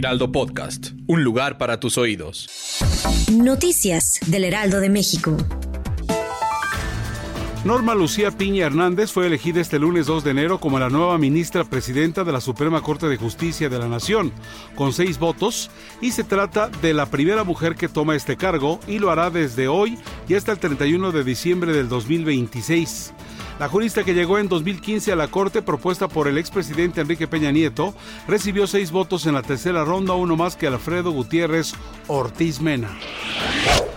Heraldo Podcast, un lugar para tus oídos. Noticias del Heraldo de México. Norma Lucía Piña Hernández fue elegida este lunes 2 de enero como la nueva ministra presidenta de la Suprema Corte de Justicia de la Nación, con seis votos, y se trata de la primera mujer que toma este cargo y lo hará desde hoy y hasta el 31 de diciembre del 2026. La jurista que llegó en 2015 a la Corte, propuesta por el expresidente Enrique Peña Nieto, recibió seis votos en la tercera ronda, uno más que Alfredo Gutiérrez Ortiz Mena.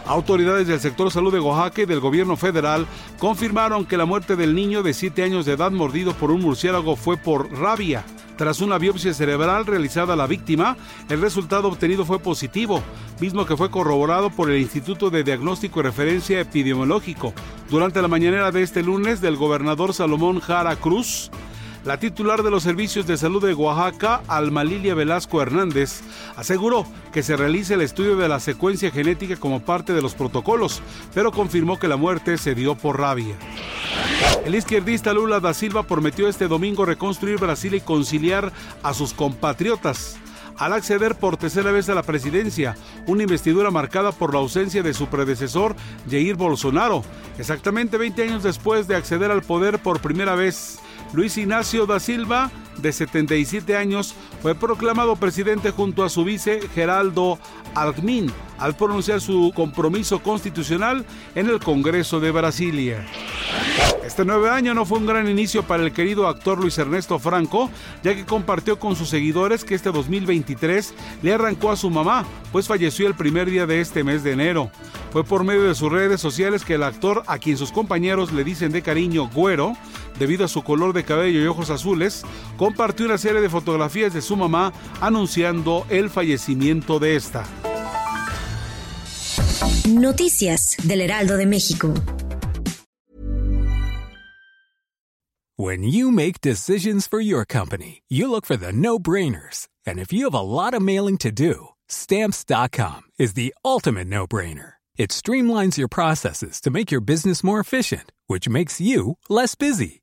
Autoridades del sector salud de Oaxaca y del gobierno federal confirmaron que la muerte del niño de 7 años de edad mordido por un murciélago fue por rabia. Tras una biopsia cerebral realizada a la víctima, el resultado obtenido fue positivo, mismo que fue corroborado por el Instituto de Diagnóstico y Referencia Epidemiológico. Durante la mañanera de este lunes del gobernador Salomón Jara Cruz, la titular de los servicios de salud de Oaxaca, Alma Lilia Velasco Hernández, aseguró que se realice el estudio de la secuencia genética como parte de los protocolos, pero confirmó que la muerte se dio por rabia. El izquierdista Lula da Silva prometió este domingo reconstruir Brasil y conciliar a sus compatriotas al acceder por tercera vez a la presidencia, una investidura marcada por la ausencia de su predecesor, Jair Bolsonaro, exactamente 20 años después de acceder al poder por primera vez. Luis Ignacio da Silva, de 77 años, fue proclamado presidente junto a su vice Geraldo Alckmin al pronunciar su compromiso constitucional en el Congreso de Brasilia. Este nueve año no fue un gran inicio para el querido actor Luis Ernesto Franco, ya que compartió con sus seguidores que este 2023 le arrancó a su mamá, pues falleció el primer día de este mes de enero. Fue por medio de sus redes sociales que el actor, a quien sus compañeros le dicen de cariño Güero, debido a su color de cabello y ojos azules, compartió una serie de fotografías de su mamá anunciando el fallecimiento de esta. Noticias del Heraldo de México. When you make decisions for your company, you look for the no-brainers. And if you have a lot of mailing to do, stamps.com is the ultimate no-brainer. It streamlines your processes to make your business more efficient, which makes you less busy.